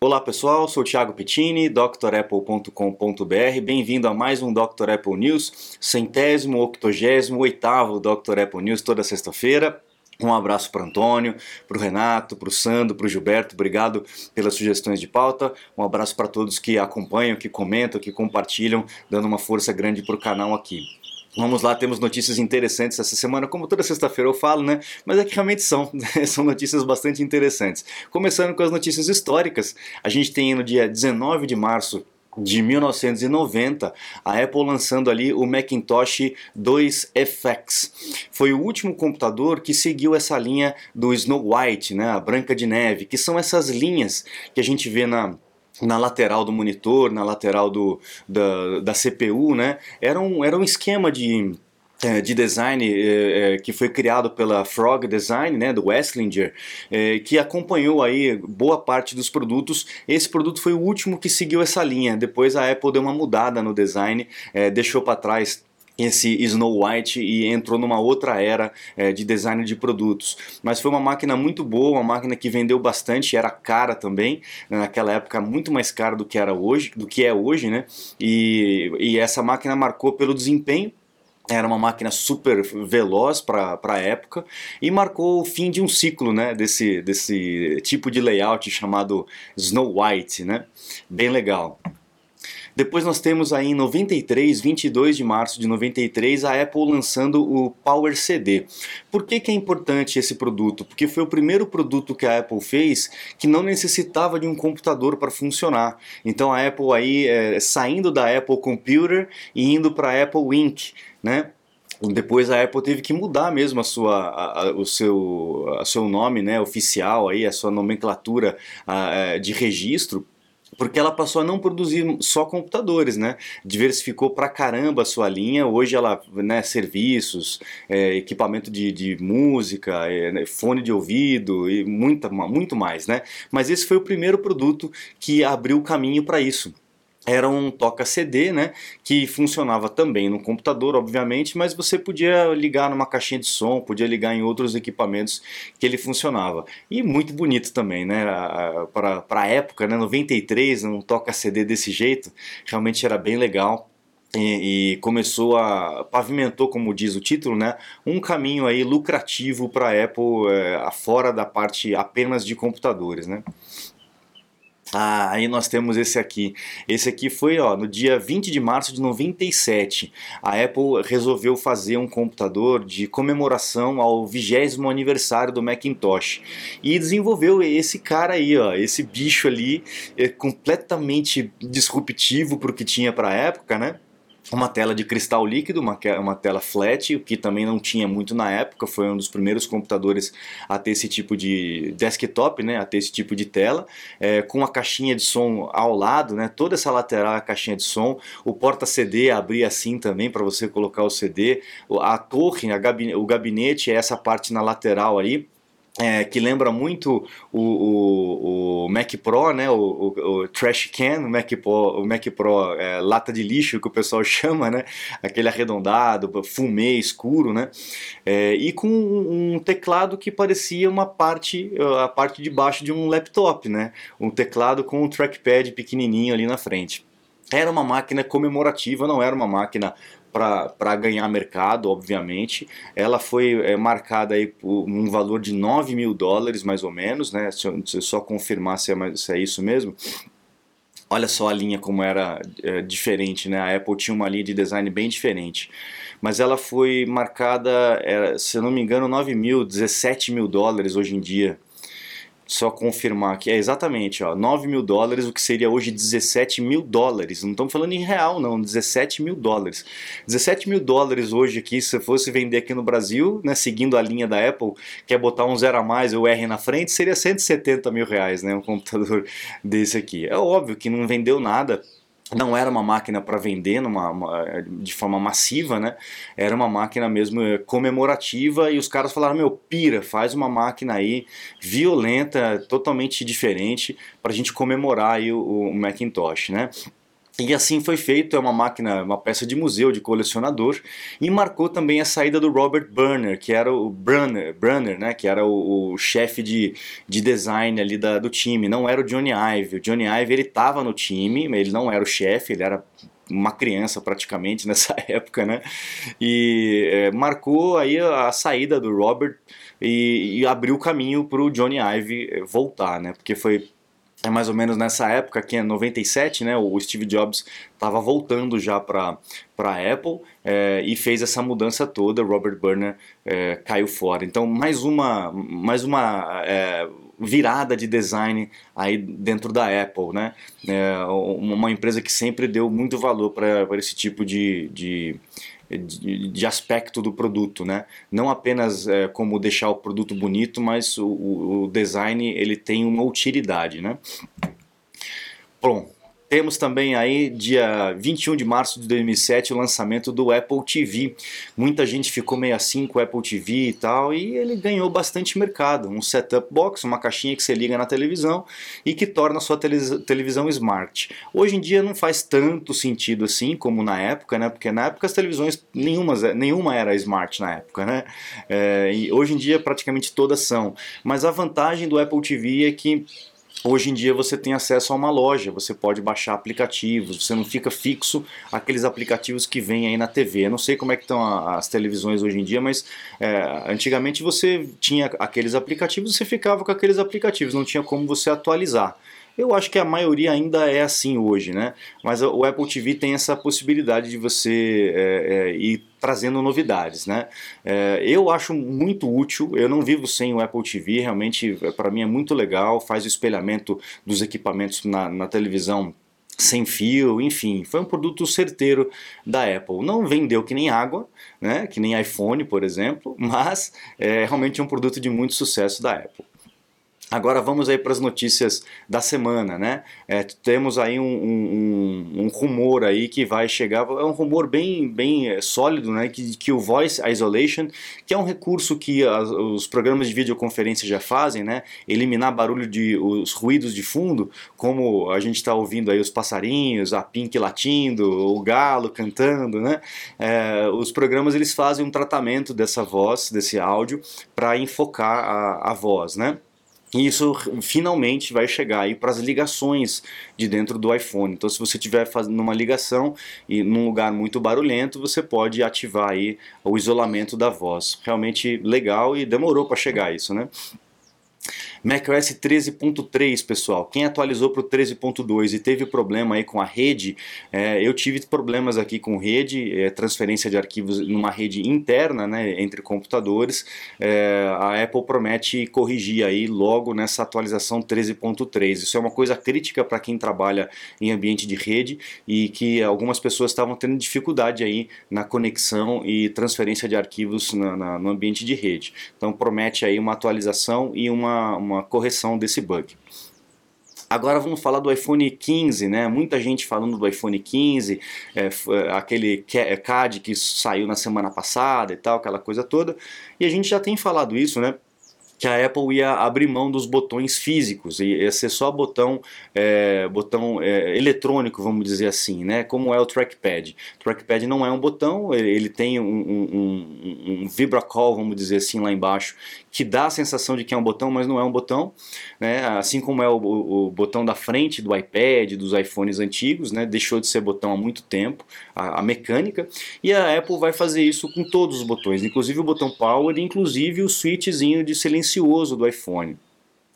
Olá pessoal, sou Thiago Pittini, drapple.com.br. Bem-vindo a mais um Dr. Apple News, centésimo, octogésimo, oitavo Dr. Apple News toda sexta-feira. Um abraço para Antônio, para o Renato, para o Sandro, para o Gilberto. Obrigado pelas sugestões de pauta. Um abraço para todos que acompanham, que comentam, que compartilham, dando uma força grande para o canal aqui. Vamos lá, temos notícias interessantes essa semana, como toda sexta-feira eu falo, né? Mas é que realmente são, são notícias bastante interessantes. Começando com as notícias históricas, a gente tem no dia 19 de março de 1990, a Apple lançando ali o Macintosh 2 FX. Foi o último computador que seguiu essa linha do Snow White, né, a Branca de Neve, que são essas linhas que a gente vê na na lateral do monitor, na lateral do, da, da CPU, né? Era um, era um esquema de, é, de design é, que foi criado pela Frog Design, né, do Westlinger, é, que acompanhou aí boa parte dos produtos. Esse produto foi o último que seguiu essa linha. Depois a Apple deu uma mudada no design, é, deixou para trás esse Snow White e entrou numa outra era é, de design de produtos. Mas foi uma máquina muito boa, uma máquina que vendeu bastante, era cara também, né, naquela época muito mais cara do que era hoje, do que é hoje, né? E, e essa máquina marcou pelo desempenho era uma máquina super veloz para a época e marcou o fim de um ciclo né, desse, desse tipo de layout chamado Snow White. Né? Bem legal. Depois nós temos aí em 93, 22 de março de 93, a Apple lançando o Power CD. Por que, que é importante esse produto? Porque foi o primeiro produto que a Apple fez que não necessitava de um computador para funcionar. Então a Apple aí é, saindo da Apple Computer e indo para a Apple Inc. Né? Depois a Apple teve que mudar mesmo a sua, a, o seu, a seu nome né, oficial, aí, a sua nomenclatura a, é, de registro porque ela passou a não produzir só computadores, né? Diversificou pra caramba a sua linha. Hoje ela, né, serviços, é, equipamento de, de música, é, né, fone de ouvido e muita, muito mais, né? Mas esse foi o primeiro produto que abriu o caminho para isso era um toca CD, né, que funcionava também no computador, obviamente, mas você podia ligar numa caixinha de som, podia ligar em outros equipamentos que ele funcionava. E muito bonito também, né, para a época, né, 93, um toca CD desse jeito, realmente era bem legal. E, e, começou a pavimentou, como diz o título, né, um caminho aí lucrativo para a Apple é, fora da parte apenas de computadores, né. Ah, aí nós temos esse aqui. Esse aqui foi ó, no dia 20 de março de 97. A Apple resolveu fazer um computador de comemoração ao 20 aniversário do Macintosh. E desenvolveu esse cara aí, ó, esse bicho ali, é completamente disruptivo para o que tinha para a época, né? Uma tela de cristal líquido, uma, uma tela flat, o que também não tinha muito na época, foi um dos primeiros computadores a ter esse tipo de desktop, né, a ter esse tipo de tela, é, com a caixinha de som ao lado, né, toda essa lateral a caixinha de som, o porta CD abria assim também para você colocar o CD, a torre, a gabinete, o gabinete é essa parte na lateral aí, é, que lembra muito o, o, o, Mac Pro, né, o, o, Trash Can, o Mac Pro, o Mac Pro é, lata de lixo que o pessoal chama, né, aquele arredondado, fumê escuro, né, é, e com um teclado que parecia uma parte, a parte de baixo de um laptop, né, um teclado com um trackpad pequenininho ali na frente. Era uma máquina comemorativa, não era uma máquina para ganhar mercado, obviamente. Ela foi é, marcada aí por um valor de 9 mil dólares, mais ou menos, né? Se eu, se eu só confirmar se é, se é, isso mesmo. Olha só a linha como era é, diferente, né? A Apple tinha uma linha de design bem diferente. Mas ela foi marcada, era, se eu não me engano, 9 mil, 17 mil dólares hoje em dia só confirmar que é exatamente ó, 9 mil dólares, o que seria hoje 17 mil dólares. Não estamos falando em real, não, 17 mil dólares. 17 mil dólares hoje aqui, se fosse vender aqui no Brasil, né, seguindo a linha da Apple, que é botar um zero a mais ou R na frente, seria 170 mil reais, né, um computador desse aqui. É óbvio que não vendeu nada não era uma máquina para vender numa, uma, de forma massiva, né? Era uma máquina mesmo eh, comemorativa e os caras falaram: meu, pira, faz uma máquina aí violenta, totalmente diferente para a gente comemorar aí o, o Macintosh, né? E assim foi feito, é uma máquina, uma peça de museu, de colecionador, e marcou também a saída do Robert Burner, que era o Brunner, Brunner né, que era o, o chefe de, de design ali da, do time, não era o Johnny Ive. O Johnny Ive ele estava no time, ele não era o chefe, ele era uma criança praticamente nessa época, né? E é, marcou aí a, saída do Robert e, e abriu o caminho para o Johnny Ive voltar, né? Porque foi é mais ou menos nessa época, que é 97, né, o Steve Jobs estava voltando já para a Apple é, e fez essa mudança toda, Robert Burner é, caiu fora. Então, mais uma, mais uma é, virada de design aí dentro da Apple, né? uma empresa que sempre deu muito valor para esse tipo de, de de, aspecto do produto, né? Não apenas é, como deixar o produto bonito, mas o, o, design ele tem uma utilidade, né? Temos também aí, dia 21 de março de 2007, o lançamento do Apple TV. Muita gente ficou meio assim com o Apple TV e tal, e ele ganhou bastante mercado. Um setup box, uma caixinha que você liga na televisão e que torna a sua televisão smart. Hoje em dia não faz tanto sentido assim como na época, né? Porque na época as televisões, nenhuma, nenhuma era smart na época, né? É, e hoje em dia praticamente todas são. Mas a vantagem do Apple TV é que Hoje em dia você tem acesso a uma loja, você pode baixar aplicativos, você não fica fixo aqueles aplicativos que vêm aí na TV. Eu não sei como é que estão as televisões hoje em dia, mas é, antigamente você tinha aqueles aplicativos, você ficava com aqueles aplicativos, não tinha como você atualizar. Eu acho que a maioria ainda é assim hoje, né? Mas o Apple TV tem essa possibilidade de você é, é, ir trazendo novidades, né? É, eu acho muito útil. Eu não vivo sem o Apple TV. Realmente, para mim é muito legal. Faz o espelhamento dos equipamentos na, na televisão sem fio, enfim, foi um produto certeiro da Apple. Não vendeu que nem água, né, que nem iPhone, por exemplo, mas é realmente um produto de muito sucesso da Apple. Agora vamos aí para as notícias da semana, né? É, temos aí um, um, um, rumor aí que vai chegar, é um rumor bem, bem é, sólido, né? Que, que o Voice Isolation, que é um recurso que as, os programas de videoconferência já fazem, né? Eliminar barulho de os ruídos de fundo, como a gente está ouvindo aí os passarinhos, a Pink latindo, o galo cantando, né? É, os programas eles fazem um tratamento dessa voz, desse áudio, para enfocar a, a voz, né? E isso finalmente vai chegar aí para as ligações de dentro do iPhone. Então, se você estiver fazendo uma ligação e num lugar muito barulhento, você pode ativar aí o isolamento da voz. Realmente legal e demorou para chegar isso, né? macOS 13.3, pessoal. Quem atualizou para o 13.2 e teve problema aí com a rede, é, eu tive problemas aqui com rede, é, transferência de arquivos numa rede interna, né, entre computadores. É, a Apple promete corrigir aí logo nessa atualização 13.3. Isso é uma coisa crítica para quem trabalha em ambiente de rede e que algumas pessoas estavam tendo dificuldade aí na conexão e transferência de arquivos na, na, no ambiente de rede. Então promete aí uma atualização e uma, uma correção desse bug. Agora vamos falar do iPhone 15, né? Muita gente falando do iPhone 15, é, aquele CAD que saiu na semana passada e tal, aquela coisa toda. E a gente já tem falado isso, né? Que a Apple ia abrir mão dos botões físicos, ia ser só botão, é, botão é, eletrônico, vamos dizer assim, né? como é o trackpad. O trackpad não é um botão, ele tem um, um, um, um vibracall, vamos dizer assim, lá embaixo, que dá a sensação de que é um botão, mas não é um botão, né? assim como é o, o, botão da frente do iPad, dos iPhones antigos, né? deixou de ser botão há muito tempo, a, a, mecânica, e a Apple vai fazer isso com todos os botões, inclusive o botão Power, inclusive o switchzinho de silencioso do iPhone.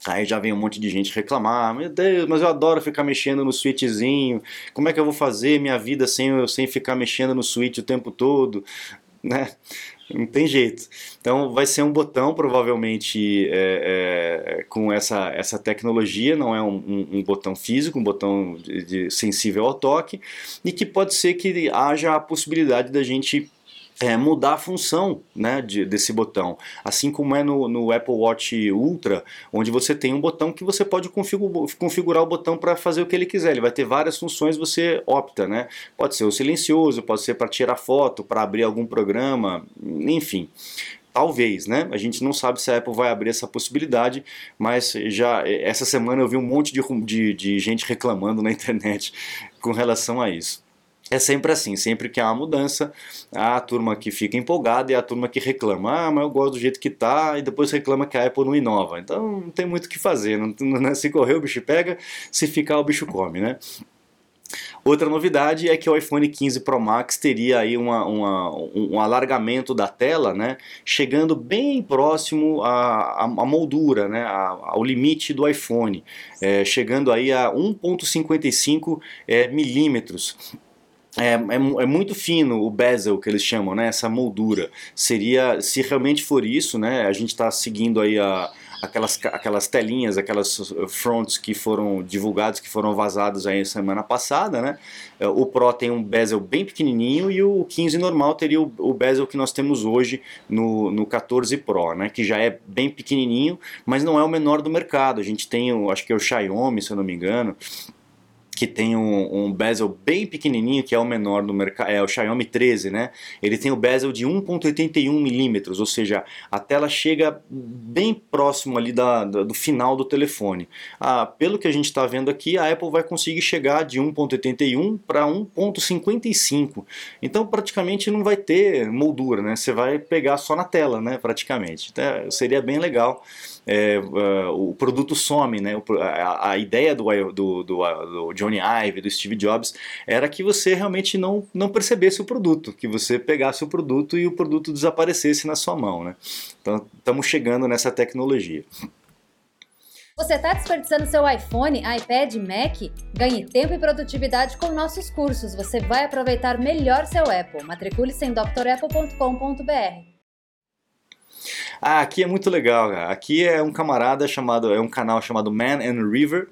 Aí já vem um monte de gente reclamar, meu Deus, mas eu adoro ficar mexendo no switchzinho, como é que eu vou fazer minha vida sem, sem ficar mexendo no switch o tempo todo? Né? Não tem jeito. Então vai ser um botão, provavelmente é, é, com essa, essa tecnologia, não é um, um, um botão físico, um botão de, de sensível ao toque, e que pode ser que haja a possibilidade da gente é, mudar a função né, de, desse botão. Assim como é no, no, Apple Watch Ultra, onde você tem um botão que você pode configurar o botão para fazer o que ele quiser. Ele vai ter várias funções, você opta. Né? Pode ser o silencioso, pode ser para tirar foto, para abrir algum programa, enfim. Talvez, né? A gente não sabe se a Apple vai abrir essa possibilidade, mas já essa semana eu vi um monte de, de, de gente reclamando na internet com relação a isso. É sempre assim, sempre que há uma mudança, há a turma que fica empolgada e a turma que reclama, ah, mas eu gosto do jeito que tá, e depois reclama que a Apple não inova. Então não tem muito o que fazer, não, não, se correr o bicho pega, se ficar o bicho come, né? Outra novidade é que o iPhone 15 Pro Max teria aí uma, uma, um alargamento da tela, né, chegando bem próximo à, moldura, né, ao limite do iPhone, é, chegando aí a 1.55 é, milímetros. É, é, é, muito fino o bezel que eles chamam, né? Essa moldura. Seria, se realmente for isso, né? A gente está seguindo aí a, aquelas, aquelas telinhas, aquelas fronts que foram divulgadas, que foram vazadas aí semana passada, né? É, o Pro tem um bezel bem pequenininho e o 15 normal teria o, o bezel que nós temos hoje no, no 14 Pro, né? Que já é bem pequenininho, mas não é o menor do mercado. A gente tem, acho que é o Xiaomi, se eu não me engano que tem um, um, bezel bem pequenininho, que é o menor do mercado, é o Xiaomi 13, né? Ele tem o bezel de 1.81 milímetros, ou seja, a tela chega bem próximo ali da, da do final do telefone. Ah, pelo que a gente está vendo aqui, a Apple vai conseguir chegar de 1.81 para 1.55. Então praticamente não vai ter moldura, né? Você vai pegar só na tela, né? Praticamente. Então, seria bem legal é, uh, o produto some, né? A, a ideia do, do, do, do, Johnny Ive, do Steve Jobs, era que você realmente não, não percebesse o produto, que você pegasse o produto e o produto desaparecesse na sua mão, né? Então estamos chegando nessa tecnologia. Você está desperdiçando seu iPhone, iPad, Mac? Ganhe tempo e produtividade com nossos cursos. Você vai aproveitar melhor seu Apple. Matricule-se em drapple.com.br. Ah, aqui é muito legal, cara. Aqui é um camarada chamado, é um canal chamado Man and River.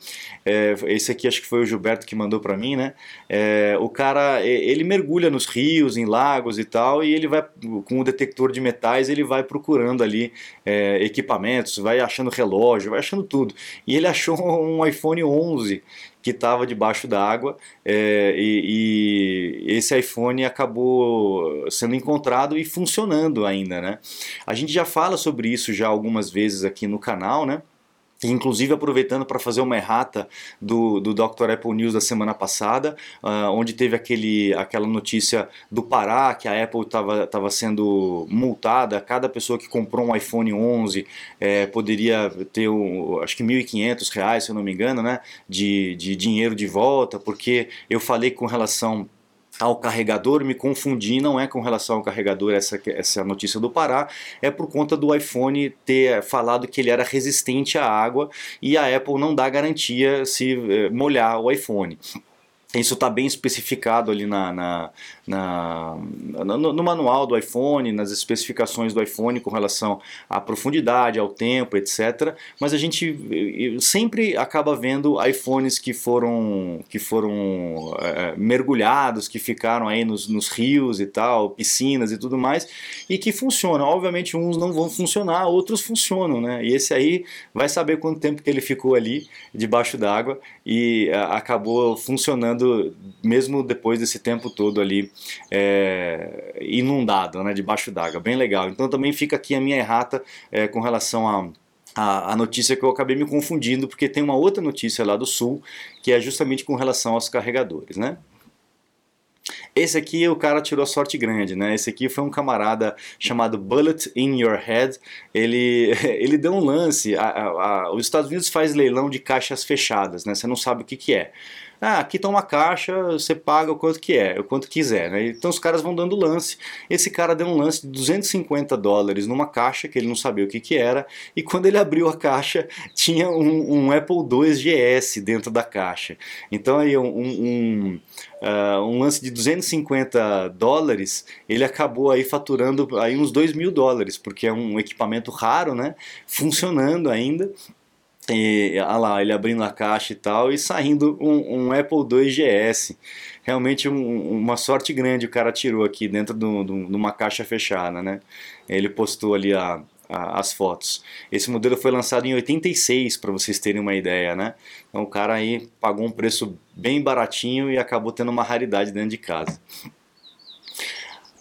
É, esse aqui acho que foi o Gilberto que mandou para mim, né? É, o cara, ele mergulha nos rios, em lagos e tal, e ele vai com o detector de metais, ele vai procurando ali é, equipamentos, vai achando relógio, vai achando tudo. E ele achou um iPhone 11 que estava debaixo d'água é, e, e, esse iPhone acabou sendo encontrado e funcionando ainda, né? A gente já fala sobre isso já algumas vezes aqui no canal, né? Inclusive aproveitando para fazer uma errata do, do Dr. Apple News da semana passada, uh, onde teve aquele, aquela notícia do Pará que a Apple estava sendo multada, cada pessoa que comprou um iPhone 11 é, poderia ter um, acho que 1.500 reais, se eu não me engano, né, de, de dinheiro de volta, porque eu falei com relação ao carregador, me confundi, não é com relação ao carregador essa, essa notícia do Pará, é por conta do iPhone ter falado que ele era resistente à água e a Apple não dá garantia se eh, molhar o iPhone. Isso está bem especificado ali na, na, na, no, no, manual do iPhone, nas especificações do iPhone com relação à profundidade, ao tempo, etc. Mas a gente sempre acaba vendo iPhones que foram, que foram é, mergulhados, que ficaram aí nos, nos rios e tal, piscinas e tudo mais, e que funcionam. Obviamente uns não vão funcionar, outros funcionam, né? E esse aí vai saber quanto tempo que ele ficou ali debaixo d'água e a, acabou funcionando mesmo depois desse tempo todo ali é, inundado, né, debaixo d'água, bem legal. Então também fica aqui a minha errata é, com relação a a, notícia que eu acabei me confundindo, porque tem uma outra notícia lá do Sul, que é justamente com relação aos carregadores, né? Esse aqui o cara tirou sorte grande, né? Esse aqui foi um camarada chamado Bullet in Your Head. Ele, ele deu um lance. A, a, a, os Estados Unidos faz leilão de caixas fechadas, né? Você não sabe o que, que é. Ah, aqui está uma caixa, você paga o quanto que é, o quanto quiser. Né? Então os caras vão dando lance. Esse cara deu um lance de 250 dólares numa caixa que ele não sabia o que, que era. E quando ele abriu a caixa, tinha um, um Apple II GS dentro da caixa. Então aí um, um, uh, um lance de 250 dólares, ele acabou aí faturando aí uns 2 mil dólares, porque é um equipamento raro, né? Funcionando ainda. E, olha lá, ele abrindo a caixa e tal, e saindo um, um Apple II GS. Realmente um, uma sorte grande o cara tirou aqui dentro de uma caixa fechada, né? Ele postou ali a, a, as fotos. Esse modelo foi lançado em 86, para vocês terem uma ideia, né? Então o cara aí pagou um preço bem baratinho e acabou tendo uma raridade dentro de casa.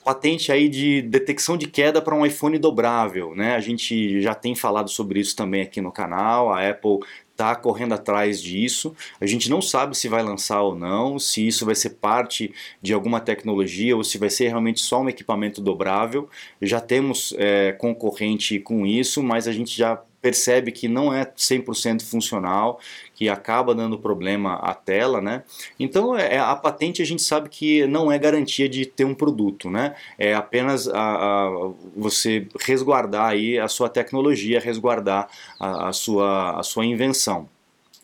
Patente aí de detecção de queda para um iPhone dobrável, né? A gente já tem falado sobre isso também aqui no canal. A Apple está correndo atrás disso. A gente não sabe se vai lançar ou não, se isso vai ser parte de alguma tecnologia ou se vai ser realmente só um equipamento dobrável. Já temos é, concorrente com isso, mas a gente já percebe que não é 100% funcional, que acaba dando problema à tela, né? Então é, a patente a gente sabe que não é garantia de ter um produto, né? É apenas a, a você resguardar aí a sua tecnologia, resguardar a, a, sua, a sua invenção.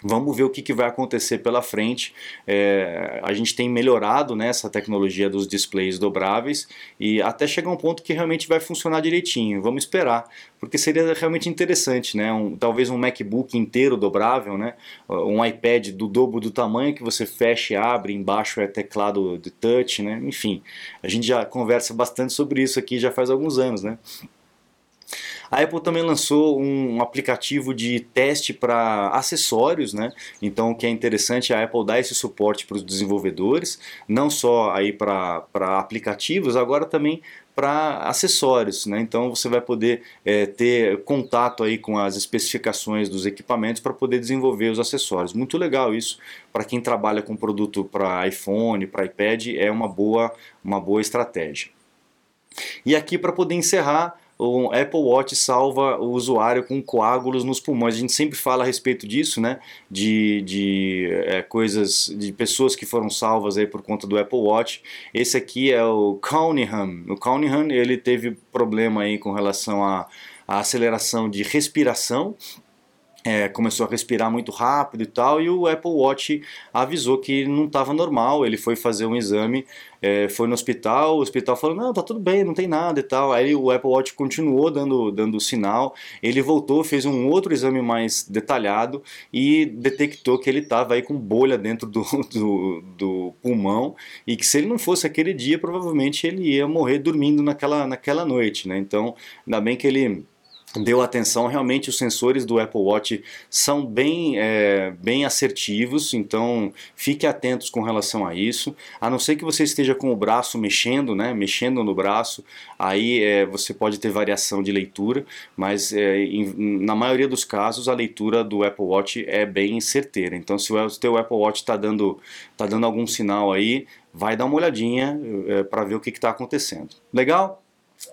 Vamos ver o que, que vai acontecer pela frente. É, a gente tem melhorado né, essa tecnologia dos displays dobráveis e até chegar um ponto que realmente vai funcionar direitinho. Vamos esperar, porque seria realmente interessante, né? Um, talvez um MacBook inteiro dobrável, né? um iPad do dobro do tamanho que você fecha e abre, embaixo é teclado de touch, né? enfim. A gente já conversa bastante sobre isso aqui já faz alguns anos. Né? A Apple também lançou um aplicativo de teste para acessórios, né? Então, o que é interessante, a Apple dá esse suporte para os desenvolvedores, não só aí para aplicativos, agora também para acessórios, né? Então você vai poder é, ter contato aí com as especificações dos equipamentos para poder desenvolver os acessórios. Muito legal isso para quem trabalha com produto para iPhone, para iPad é uma boa uma boa estratégia. E aqui para poder encerrar o Apple Watch salva o usuário com coágulos nos pulmões. A gente sempre fala a respeito disso, né? De, de é, coisas, de pessoas que foram salvas aí por conta do Apple Watch. Esse aqui é o Cunningham. O Cunningham ele teve problema aí com relação à aceleração de respiração é, começou a respirar muito rápido e tal, e o Apple Watch avisou que não estava normal. Ele foi fazer um exame, é, foi no hospital, o hospital falou: Não, tá tudo bem, não tem nada e tal. Aí o Apple Watch continuou dando, dando sinal. Ele voltou, fez um outro exame mais detalhado e detectou que ele estava aí com bolha dentro do, do, do, pulmão e que se ele não fosse aquele dia, provavelmente ele ia morrer dormindo naquela, naquela noite, né? Então, ainda bem que ele deu atenção, realmente os sensores do Apple Watch são bem, é, bem assertivos, então fique atentos com relação a isso, a não ser que você esteja com o braço mexendo, né, mexendo no braço, aí é, você pode ter variação de leitura, mas é, em, na maioria dos casos a leitura do Apple Watch é bem certeira, então se o teu Apple Watch está dando, tá dando algum sinal aí, vai dar uma olhadinha é, para ver o que está acontecendo. Legal?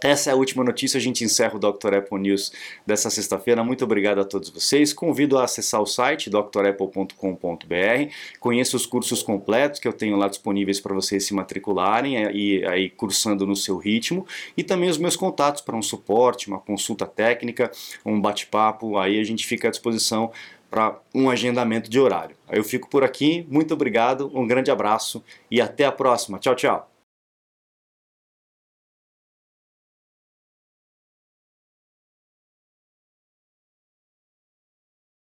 Essa é a última notícia, a gente encerra o Dr. Apple News dessa sexta-feira. Muito obrigado a todos vocês. Convido a acessar o site drapple.com.br, conheça os cursos completos que eu tenho lá disponíveis para vocês se matricularem é, e aí cursando no seu ritmo, e também os meus contatos para um suporte, uma consulta técnica, um bate-papo, aí a gente fica à disposição para um agendamento de horário. Eu fico por aqui, muito obrigado, um grande abraço e até a próxima. Tchau, tchau.